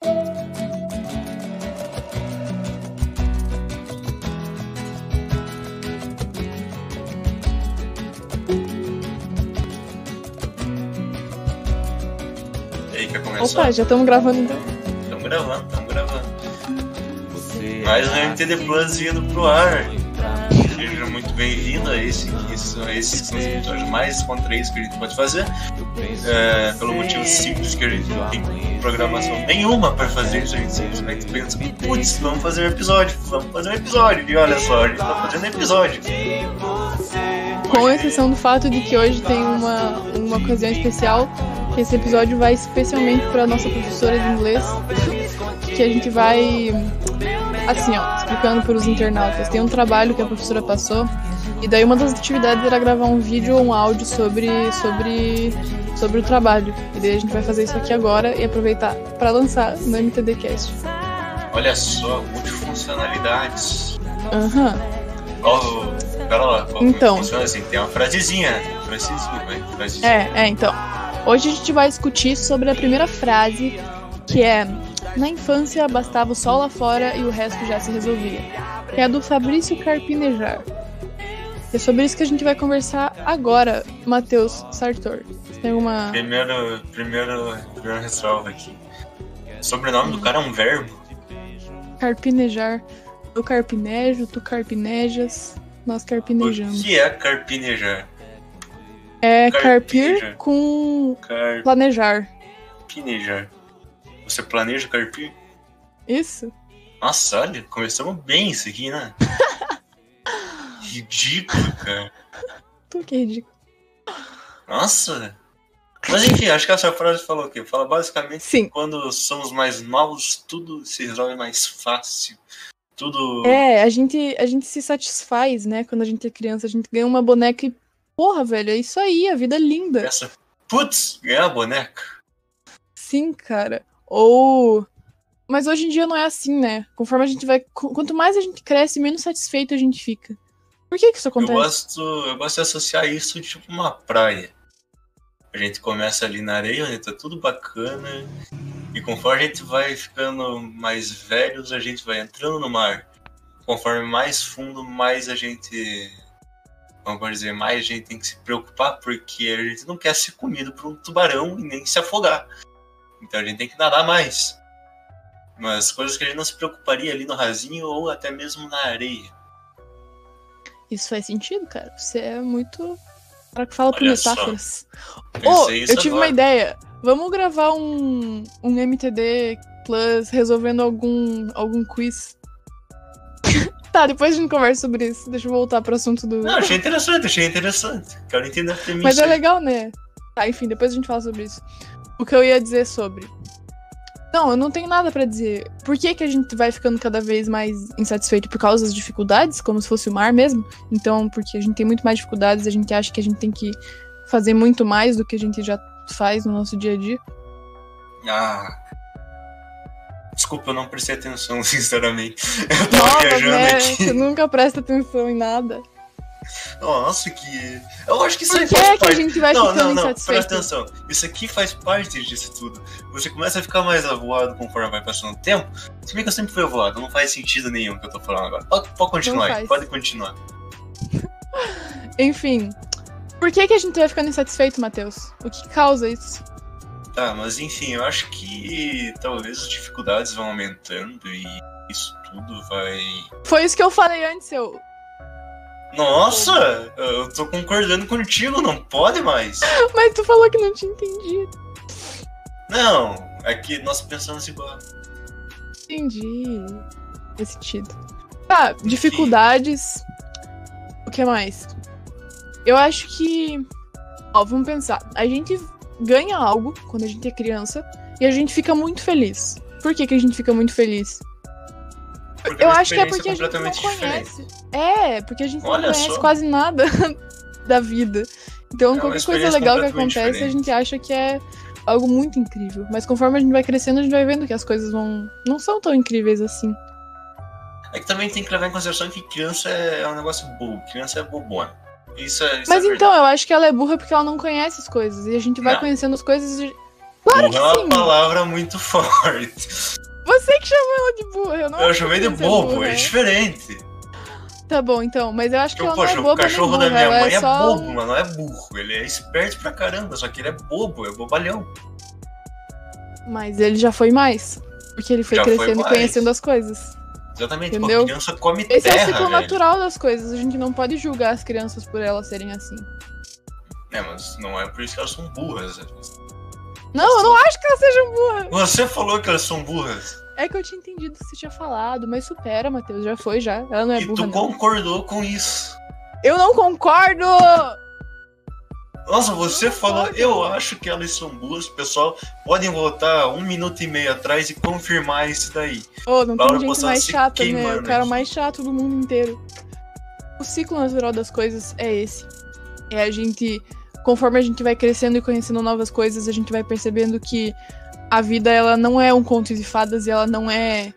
E aí, quer começar? Opa, já estamos gravando então. Estamos gravando, estamos gravando. Mais um MTD Plus vindo pro ar. Seja muito bem-vindo a esse, que são esses são os episódios mais contraídos que a gente pode fazer. É, pelo motivo simples que a gente tem programação nenhuma para fazer isso, a gente simplesmente pensa, putz, vamos fazer um episódio, vamos fazer um episódio. E olha só, a gente tá fazendo episódio. Com exceção do fato de que hoje tem uma, uma ocasião especial, que esse episódio vai especialmente para nossa professora de inglês, que a gente vai, assim, ó, explicando para os internautas. Tem um trabalho que a professora passou, e daí uma das atividades era gravar um vídeo ou um áudio sobre, sobre, sobre o trabalho. E daí a gente vai fazer isso aqui agora e aproveitar para lançar no MTDcast. Olha só, multifuncionalidades. Aham. Ó, pera lá, ó, Então. funciona assim, tem uma frasezinha, frasezinha, vai, frasezinha. É, é, então. Hoje a gente vai discutir sobre a primeira frase, que é Na infância bastava o sol lá fora e o resto já se resolvia. Que é a do Fabrício Carpinejar. É sobre isso que a gente vai conversar agora, Matheus Sartor. Você tem alguma. Primeiro, primeiro, primeiro ressalva aqui. O sobrenome do cara é um verbo. Carpinejar? Eu carpinejo, tu carpinejas, nós O carpinejamos. que é carpinejar? É Carpinejar. carpir com planejar. Carpinejar. Você planeja carpir? Isso? Nossa, olha, começamos bem isso aqui, né? Ridículo, cara. Tu que ridículo. Nossa. Mas enfim, acho que essa frase falou o quê? Fala basicamente Sim. que quando somos mais novos, tudo se resolve mais fácil. Tudo. É, a gente, a gente se satisfaz, né? Quando a gente é criança, a gente ganha uma boneca e. Porra, velho, é isso aí, a vida é linda. Essa. Putz, ganhar a boneca. Sim, cara. Ou. Mas hoje em dia não é assim, né? Conforme a gente vai. qu- Quanto mais a gente cresce, menos satisfeito a gente fica. Por que que isso Eu acontece? gosto, eu gosto de associar isso tipo uma praia. A gente começa ali na areia, onde tá tudo bacana. E conforme a gente vai ficando mais velhos, a gente vai entrando no mar. Conforme mais fundo, mais a gente. Vamos dizer, mais a gente tem que se preocupar, porque a gente não quer ser comido por um tubarão e nem se afogar. Então a gente tem que nadar mais. Mas coisas que a gente não se preocuparia ali no rasinho ou até mesmo na areia. Isso faz sentido, cara. Você é muito. Cara que fala por Olha só. metáforas. Isso eu tive agora. uma ideia. Vamos gravar um, um MTD Plus resolvendo algum, algum quiz. tá, depois a gente conversa sobre isso. Deixa eu voltar pro assunto do. Não, achei interessante, achei interessante. Quero entender a premissa. Mas é legal, né? Tá, enfim, depois a gente fala sobre isso. O que eu ia dizer sobre. Não, eu não tenho nada pra dizer. Por que, que a gente vai ficando cada vez mais insatisfeito? Por causa das dificuldades, como se fosse o mar mesmo? Então, porque a gente tem muito mais dificuldades, a gente acha que a gente tem que fazer muito mais do que a gente já faz no nosso dia a dia. Ah. Desculpa, eu não prestei atenção, sinceramente. Eu tava Nossa, viajando né? aqui. Você nunca presta atenção em nada. Nossa, que. Eu acho que isso Por que, faz que a parte. gente vai Não, ficando não, não, presta atenção. Isso aqui faz parte disso tudo. Você começa a ficar mais avoado conforme vai passando o tempo. Se bem que eu sempre fui avoado, não faz sentido nenhum o que eu tô falando agora. Pode, pode continuar, pode continuar. Enfim. Por que, que a gente vai ficando insatisfeito, Matheus? O que causa isso? Tá, mas enfim, eu acho que talvez as dificuldades vão aumentando e isso tudo vai. Foi isso que eu falei antes, eu. Nossa, eu tô concordando contigo, não pode mais. Mas tu falou que não tinha entendido. Não, é que nós pensamos igual. Entendi. Faz sentido. Tá, dificuldades. O que mais? Eu acho que. Ó, vamos pensar. A gente ganha algo quando a gente é criança e a gente fica muito feliz. Por que, que a gente fica muito feliz? Porque Eu acho que é experiência porque a gente não diferente. conhece. É, porque a gente não Olha conhece só. quase nada da vida. Então, É qualquer coisa legal que acontece, a diferente. gente acha que é algo muito incrível. Mas conforme a gente vai crescendo, a gente vai vendo que as coisas vão não são tão incríveis assim. É que também tem que levar em consideração que criança é um negócio bobo, criança é bobona. Isso é. Isso Mas é então, eu acho que ela é burra porque ela não conhece as coisas. E a gente vai Não. conhecendo as coisas. e- Claro burro é uma palavra muito forte. Você que chamou ela de burra, eu não Eu chamei de bobo, é, é diferente. Tá bom, então, mas eu acho que, que ela poxa, não é boba o cachorro burra, da minha mãe é, é, só... bobo, mas não é burro. Ele é esperto pra caramba, só que ele é bobo, é bobalhão. Mas ele já foi mais. Porque ele foi Já foi crescendo e mais. conhecendo as coisas. Exatamente, Entendeu? a criança come Esse terra, é o ciclo velho. natural das coisas. A gente não pode julgar as crianças por elas serem assim. É, mas não é por isso que elas são burras. Não, eu não acho que elas sejam burras. Você falou que elas são burras. É que eu tinha entendido que você tinha falado, mas supera, Matheus. Já foi, já. Ela não é e burra, tu não. concordou com isso. Eu não concordo! Nossa, você Não falou, concordo. eu acho que elas são burras, pessoal. Podem voltar um minuto e meio atrás e confirmar isso daí. Ô, não Laura tem gente Poçan mais chata, né? O cara mais chato do mundo inteiro. O ciclo natural das coisas é esse. É a gente, conforme a gente vai crescendo e conhecendo novas coisas, a gente vai percebendo que a vida ela não é um conto de fadas e ela não é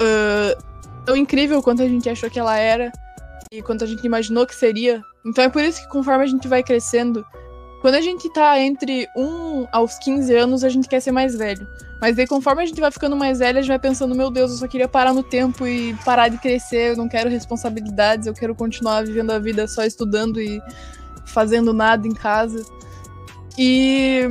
ah, tão incrível quanto a gente achou que ela era e quanto a gente imaginou que seria. Então é por isso que conforme a gente vai crescendo, quando a gente tá entre 1 aos 15 anos, a gente quer ser mais velho. Mas daí, conforme a gente vai ficando mais velha, a gente vai pensando, meu Deus, eu só queria parar no tempo e parar de crescer, eu não quero responsabilidades, eu quero continuar vivendo a vida só estudando e fazendo nada em casa. E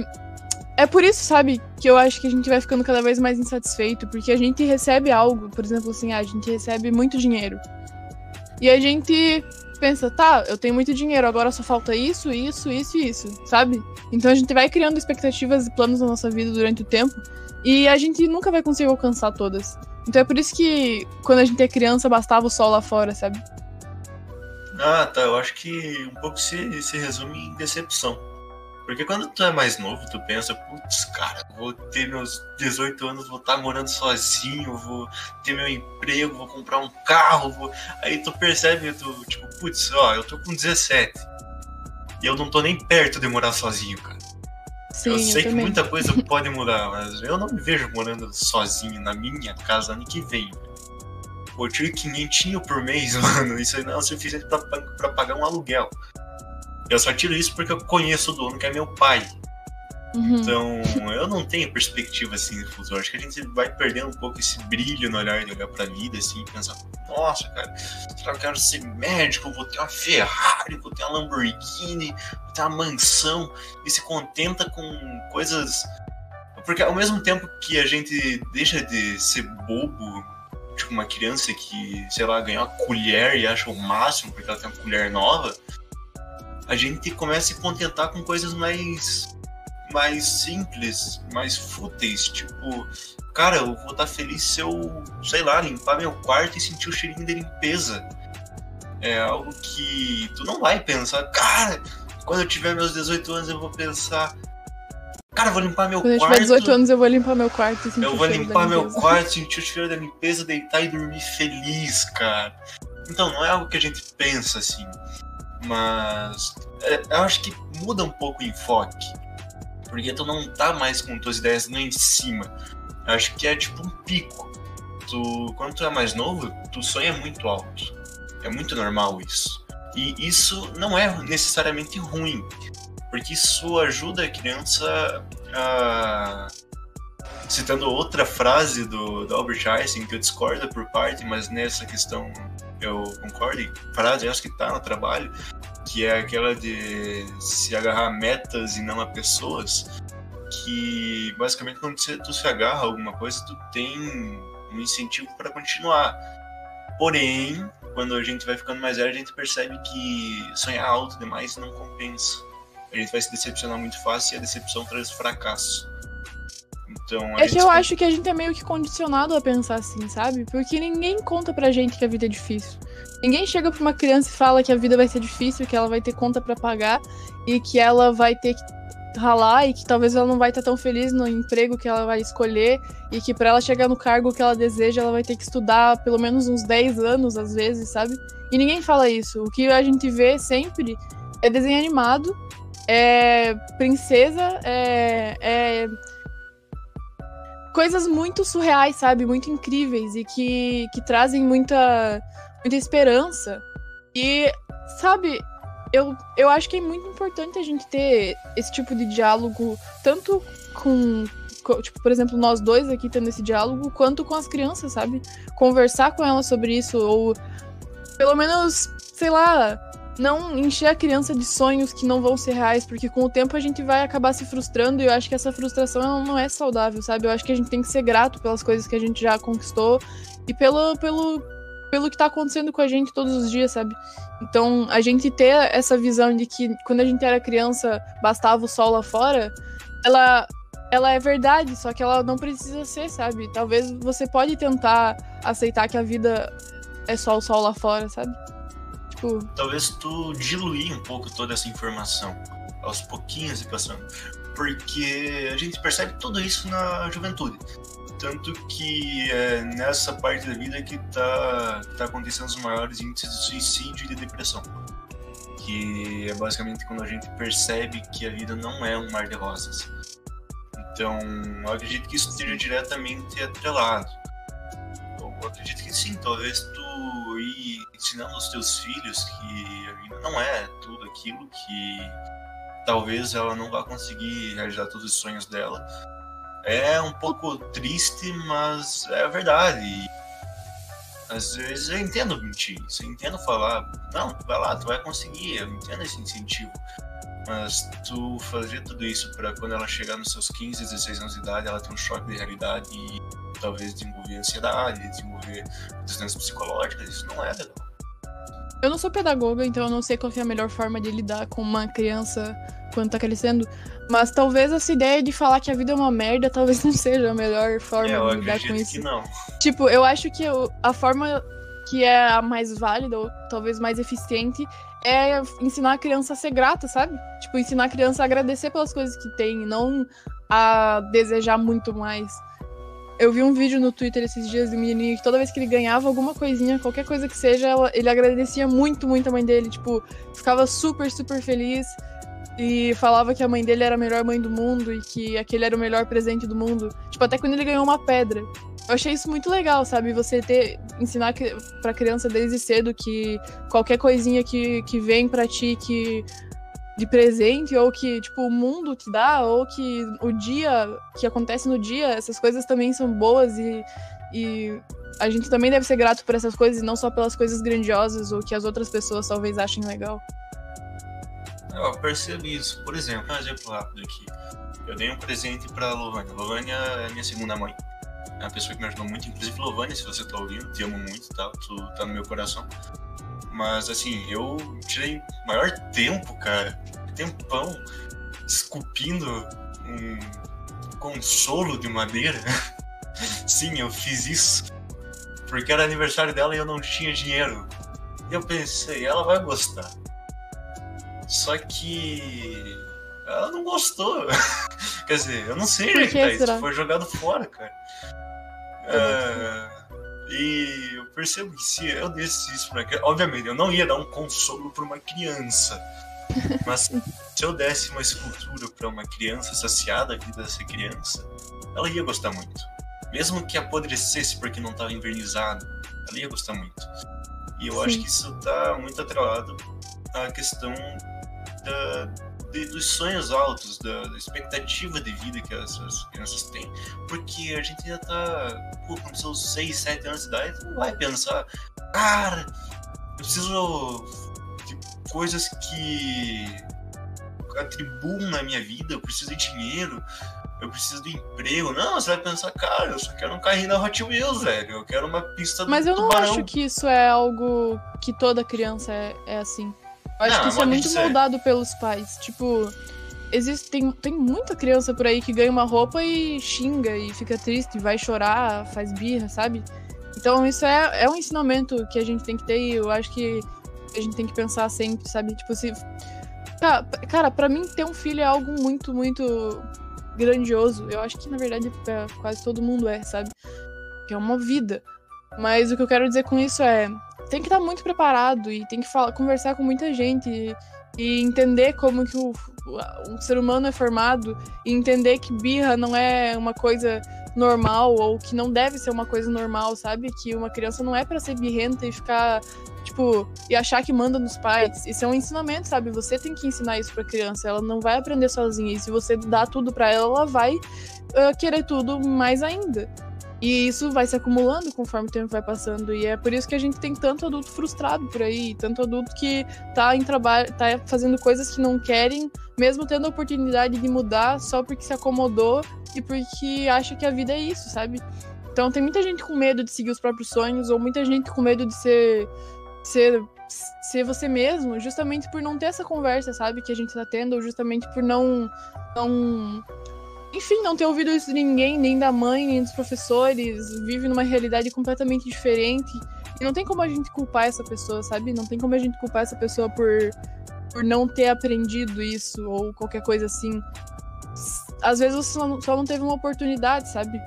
é por isso, sabe, que eu acho que a gente vai ficando cada vez mais insatisfeito, porque a gente recebe algo, por exemplo, assim, ah, a gente recebe muito dinheiro. E a gente pensa, tá, eu tenho muito dinheiro, agora só falta isso, isso, isso e isso, sabe? Então a gente vai criando expectativas e planos na nossa vida durante o tempo e a gente nunca vai conseguir alcançar todas. Então é por isso que quando a gente é criança bastava o sol lá fora, sabe? Ah, tá. Eu acho que um pouco se, se resume em decepção. Porque quando tu é mais novo, tu pensa, putz, cara, vou ter meus 18 anos, vou estar morando sozinho, vou ter meu emprego, vou comprar um carro, vou... aí tu percebe, tu, tipo, putz, ó, eu tô com 17. E eu não tô nem perto de morar sozinho, cara. Sim, eu sei que também. muita coisa pode mudar, mas eu não me vejo morando sozinho na minha casa ano que vem. Pô, eu tiro quinhentinho por mês, mano. Isso aí não é o suficiente pra, pra pagar um aluguel. Eu só tiro isso porque eu conheço o dono, que é meu pai. Uhum. Então, eu não tenho perspectiva assim de futuro. Acho que a gente vai perdendo um pouco esse brilho no olhar de olhar pra vida assim e pensar: nossa, cara, eu quero ser médico? Vou ter uma Ferrari, vou ter uma Lamborghini, vou ter uma mansão. E se contenta com coisas. Porque ao mesmo tempo que a gente deixa de ser bobo, tipo uma criança que, sei lá, ganhou uma colher e acha o máximo porque ela tem uma colher nova, a gente começa a se contentar com coisas mais mais simples, mais fúteis, tipo, cara, eu vou estar feliz se eu, sei lá, limpar meu quarto e sentir o cheirinho de limpeza. É algo que tu não vai pensar, cara, quando eu tiver meus 18 anos eu vou pensar, cara, eu vou limpar meu Quando eu quarto. tiver 18 anos, eu vou limpar meu quarto e Eu vou limpar meu quarto, sentir o cheiro da limpeza, deitar e dormir feliz, cara. Então, não é algo que a gente pensa assim. Mas é, eu acho que muda um pouco o enfoque. Porque tu não tá mais com tuas ideias lá em cima. Eu acho que é tipo um pico. Tu, quando tu é mais novo, tu sonha muito alto. É muito normal isso. E isso não é necessariamente ruim. Porque isso ajuda a criança a citando outra frase do, do Albert Einstein, que eu discordo por parte, mas nessa questão eu concordo, e frase essa que tá no trabalho, que é aquela de se agarrar a metas e não a pessoas, que basicamente quando você, tu se agarra a alguma coisa, tu tem um incentivo para continuar. Porém, quando a gente vai ficando mais velho, a gente percebe que sonhar alto demais não compensa. A gente vai se decepcionar muito fácil e a decepção traz fracasso. Então, É que eu acho que a gente é meio que condicionado a pensar assim, sabe? Porque ninguém conta pra gente que a vida é difícil. Ninguém chega pra uma criança e fala que a vida vai ser difícil, que ela vai ter conta pra pagar e que ela vai ter que ralar e que talvez ela não vai estar tão feliz no emprego que ela vai escolher e que pra ela chegar no cargo que ela deseja, ela vai ter que estudar pelo menos uns 10 anos às vezes, sabe? E ninguém fala isso. O que a gente vê sempre é desenho animado, é princesa, é, é coisas muito surreais, sabe? Muito incríveis e que, que trazem muita, muita esperança. E, sabe, eu, eu acho que é muito importante a gente ter esse tipo de diálogo, tanto com, com, tipo, por exemplo, nós dois aqui tendo esse diálogo, quanto com as crianças, sabe? Conversar com elas sobre isso, ou pelo menos, sei lá, não encher a criança de sonhos que não vão ser reais, porque com o tempo a gente vai acabar se frustrando e eu acho que essa frustração não é saudável, sabe? Eu acho que a gente tem que ser grato pelas coisas que a gente já conquistou e pelo, pelo, pelo que tá acontecendo com a gente todos os dias, sabe? Então, a gente ter essa visão de que quando a gente era criança bastava o sol lá fora, ela ela é verdade, só que ela não precisa ser, sabe? Talvez você pode tentar aceitar que a vida é só o sol lá fora, sabe? Tipo... Talvez tu diluir um pouco toda essa informação, aos pouquinhos e passando. Porque a gente percebe tudo isso na juventude. Tanto que é nessa parte da vida que tá, tá acontecendo os maiores índices de suicídio e de depressão. Que é basicamente quando a gente percebe que a vida não é um mar de rosas. Então, eu acredito que isso esteja diretamente atrelado. Eu acredito que sim, talvez tu ensinando aos teus filhos que a vida não é tudo aquilo que talvez ela não vá conseguir realizar todos os sonhos dela. É um pouco triste, mas é a verdade. Às vezes eu entendo mentir, eu entendo falar, não, vai lá, tu vai conseguir, eu entendo esse incentivo. Mas tu fazer tudo isso para quando ela chegar nos seus 15, 16 anos de idade, ela ter um choque de realidade e talvez desenvolver ansiedade, desenvolver distâncias psicológicas, isso não é legal. Eu não sou pedagoga, então eu não sei qual é a melhor forma de lidar com uma criança quando tá crescendo. Mas talvez essa ideia de falar que a vida é uma merda talvez não seja a melhor forma é, de lidar com isso. Que não. Tipo, eu acho que a forma que é a mais válida, ou talvez mais eficiente, é ensinar a criança a ser grata, sabe? Tipo, ensinar a criança a agradecer pelas coisas que tem, não a desejar muito mais. Eu vi um vídeo no Twitter esses dias do menininho que toda vez que ele ganhava alguma coisinha, qualquer coisa que seja, ele agradecia muito, muito a mãe dele. Tipo, ficava super, super feliz. E falava que a mãe dele era a melhor mãe do mundo e que aquele era o melhor presente do mundo. Tipo, até quando ele ganhou uma pedra. Eu achei isso muito legal, sabe? Você ter ensinar pra criança desde cedo que qualquer coisinha que, que vem pra ti que de presente, ou que, tipo, o mundo te dá, ou que o dia que acontece no dia, essas coisas também são boas e, e a gente também deve ser grato por essas coisas e não só pelas coisas grandiosas ou que as outras pessoas talvez achem legal. Eu percebi isso. Por exemplo, um exemplo rápido aqui. Eu dei um presente pra Lovânia. Lovânia é minha segunda mãe. É uma pessoa que me ajudou muito. Inclusive, Lovânia, se você tá ouvindo, te amo muito, tá? Tu tá no meu coração. Mas assim, eu tirei maior tempo, cara, tempão, esculpindo um consolo de madeira. Sim, eu fiz isso. Porque era aniversário dela e eu não tinha dinheiro. E eu pensei, ela vai gostar. Só que ela não gostou. Quer dizer, eu não sei é que tá isso. Foi jogado fora, cara. É, e eu percebo que se eu desse isso pra criança, obviamente, eu não ia dar um consolo pra uma criança. Mas se eu desse uma escultura para uma criança saciada a vida dessa criança, ela ia gostar muito. Mesmo que apodrecesse porque não estava envernizado, ela ia gostar muito. E eu Sim. acho que isso está muito atrelado à questão da, de, dos sonhos altos, da, da, expectativa de vida que essas crianças têm. Porque a gente ainda tá, pô, com seus 6, 7 anos de idade, não vai pensar, cara, eu preciso de coisas que atribuam na minha vida, eu preciso de dinheiro, eu preciso de emprego. Não, você vai pensar, cara, eu só quero um carrinho da Hot Wheels, velho. Eu quero uma pista do Mas eu não tubarão. acho que isso é algo que toda criança é, é assim. Eu acho não, que isso é muito moldado pelos pais. Tipo, existe, tem, tem muita criança por aí que ganha uma roupa e xinga e fica triste, vai chorar, faz birra, sabe? Então isso é, é um ensinamento que a gente tem que ter e eu acho que a gente tem que pensar sempre, sabe? Tipo, se. Cara, pra mim ter um filho é algo muito, muito grandioso. Eu acho que na verdade quase todo mundo é, sabe? Que é uma vida. Mas o que eu quero dizer com isso é tem que estar muito preparado e tem que falar, conversar com muita gente e, e entender como que o, o, ser humano é formado e entender que birra não é uma coisa normal ou que não deve ser uma coisa normal, sabe? Que uma criança não é para ser birrenta e ficar tipo, e achar que manda nos pais. Isso é um ensinamento, sabe? Você tem que ensinar isso pra criança. Ela não vai aprender sozinha. E se você dá tudo pra ela, ela vai uh, querer tudo mais ainda. E isso vai se acumulando conforme o tempo vai passando. E é por isso que a gente tem tanto adulto frustrado por aí, tanto adulto que tá em trabalho, tá fazendo coisas que não querem, mesmo tendo a oportunidade de mudar só porque se acomodou e porque acha que a vida é isso, sabe? Então tem muita gente com medo de seguir os próprios sonhos, ou muita gente com medo de ser. ser ser você mesmo, justamente por não ter essa conversa, sabe, que a gente tá tendo, ou justamente por não não enfim, não ter ouvido isso de ninguém, nem da mãe, nem dos professores, vive numa realidade completamente diferente. E não tem como a gente culpar essa pessoa, sabe? Não tem como a gente culpar essa pessoa por, por não ter aprendido isso ou qualquer coisa assim. Às vezes você só não, teve uma oportunidade, sabe?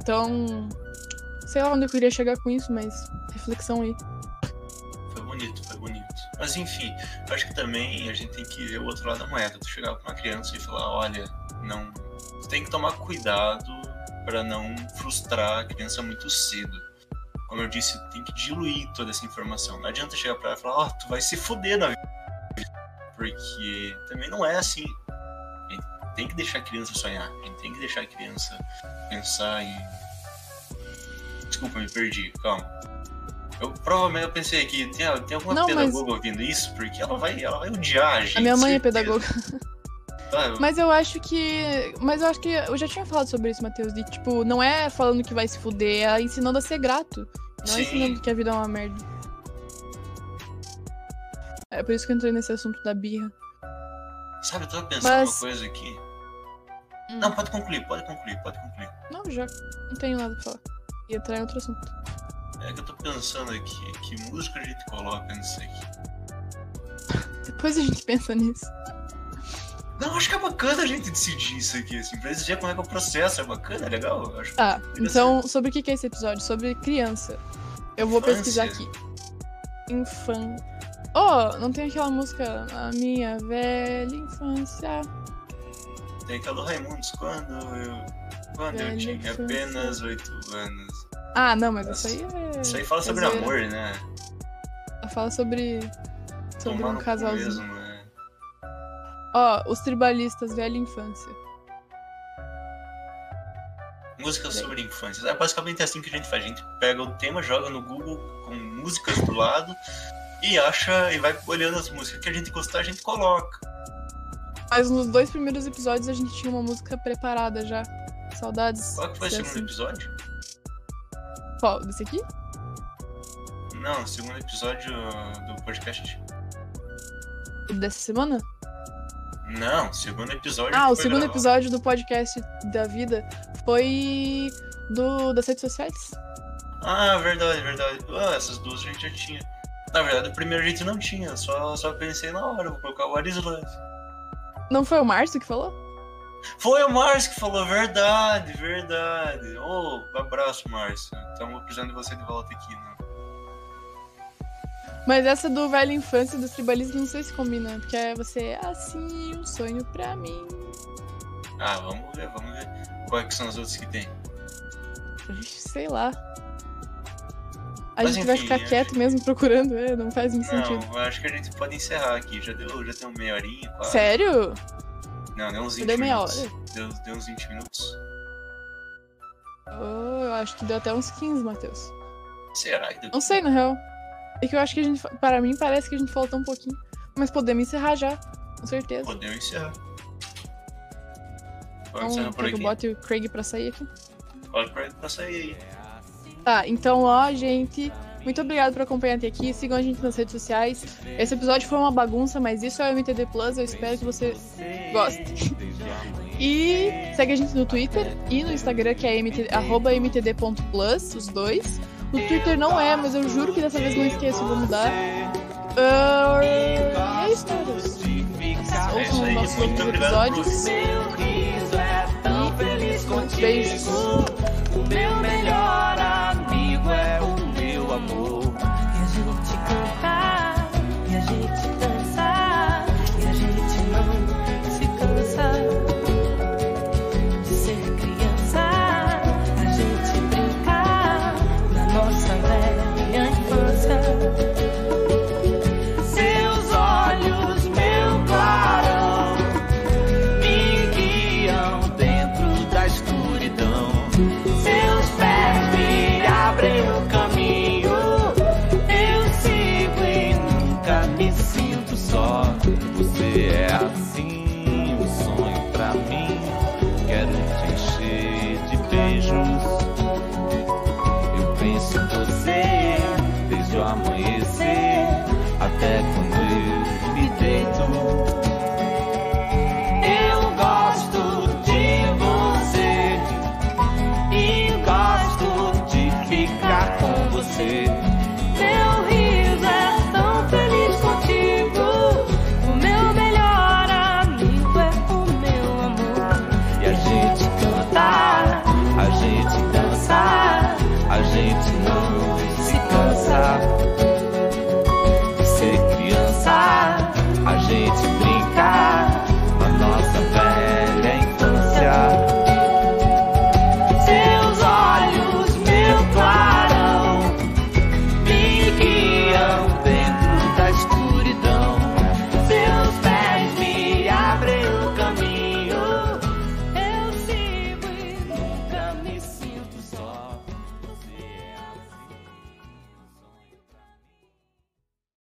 Então, sei lá onde eu queria chegar com isso, mas reflexão aí. Foi bonito, foi bonito. Mas enfim, acho que também a gente tem que ver o outro lado da moeda. Tu chegar com uma criança e falar, olha, não tem que tomar cuidado para não frustrar a criança muito cedo. Como eu disse, tem que diluir toda essa informação. Não adianta chegar para ela e falar, ó, oh, tu vai se fuder na vida. Porque também não é assim. A gente tem que deixar a criança sonhar. A gente tem que deixar a criança pensar em. Desculpa, me perdi, calma. Eu provavelmente eu pensei que tem, tem alguma não, pedagoga mas... ouvindo isso, porque ela vai, ela vai odiar a gente. A minha mãe é certeza. é pedagoga. Mas eu acho que. Mas eu acho que. Eu já tinha falado sobre isso, Matheus. De tipo, não é falando que vai se fuder, é ensinando a ser grato. Não é Sim. é ensinando que a vida é uma merda. É por isso que eu entrei nesse assunto da birra. Sabe, eu tava pensando Mas... uma coisa aqui. Hum. Não, pode concluir, pode concluir, pode concluir. Não, já. Não tenho nada pra falar. Ia entrar em outro assunto. É que eu tô pensando aqui, que música a gente coloca nisso aqui? Depois a gente pensa nisso. Não, acho que é bacana a gente decidir isso aqui, assim, pra decidir como é que é o processo, é bacana, é legal. Acho tá, então, sobre o que é esse episódio? Sobre criança. Eu vou Infância. pesquisar aqui. Infan. Oh, não tem aquela música A Minha Velha Infância. Tem aquela do Raimundos, quando eu. Quando velha eu tinha infância. apenas oito anos. Ah, não, mas Nossa, isso aí é. Isso aí fala sobre amor, né? Fala sobre. Sobre Tomar um casalzinho. Mesmo, Ó, os tribalistas, velha infância. Músicas sobre infância. É basicamente assim que a gente faz. A gente pega o tema, joga no Google com músicas do lado e acha e vai olhando as músicas que a gente gostar, a gente coloca. Mas nos dois primeiros episódios a gente tinha uma música preparada já. Saudades. Qual que foi o segundo assim. episódio? Qual? Desse aqui? Não, o segundo episódio do podcast. Dessa semana? Não, segundo episódio. Ah, o segundo episódio do podcast da vida foi do das redes sociais. Ah, verdade, verdade. Ah, essas duas a gente já tinha. Na verdade, o primeiro a gente não tinha, só, só pensei na hora, vou colocar o Arislan. Não foi o Márcio que falou? Foi o Márcio que falou, verdade, verdade. Ô, oh, abraço, Márcio. Estamos precisando de você de volta aqui, né? Mas essa do velho infância dos tribalistas não sei se combina, porque é você assim, um sonho pra mim. Ah, vamos ver, vamos ver. Quais que são as outras que tem? Sei lá. A Mas gente enfim, vai ficar quieto mesmo procurando, é, não faz muito não, sentido. Não, acho que a gente pode encerrar aqui. Já deu, já tem uma meia horinha, quase. Sério? Não, deu uns 20 deu meia minutos. Hora? Deu, deu uns 20 minutos. Oh, eu acho que deu até uns 15, Matheus. Será que deu? Não sei, na real. É que eu acho que a gente. Para mim, parece que a gente faltou um pouquinho. Mas podemos encerrar já, com certeza. Podemos encerrar. Pode então, por aqui. Eu bote o Craig pra sair aqui. Pode pra sair aí. Tá, então, ó, gente. Muito obrigado por acompanhar até aqui. Sigam a gente nas redes sociais. Esse episódio foi uma bagunça, mas isso é o MTD Plus. Eu espero que você goste. E segue a gente no Twitter e no Instagram, que é MTD, mtd.plus, os dois. O Twitter não é, mas eu juro que dessa vez não esqueço, vou mudar. Uh, e é isso, todos. Ouçam os nossos outros episódios. E beijos.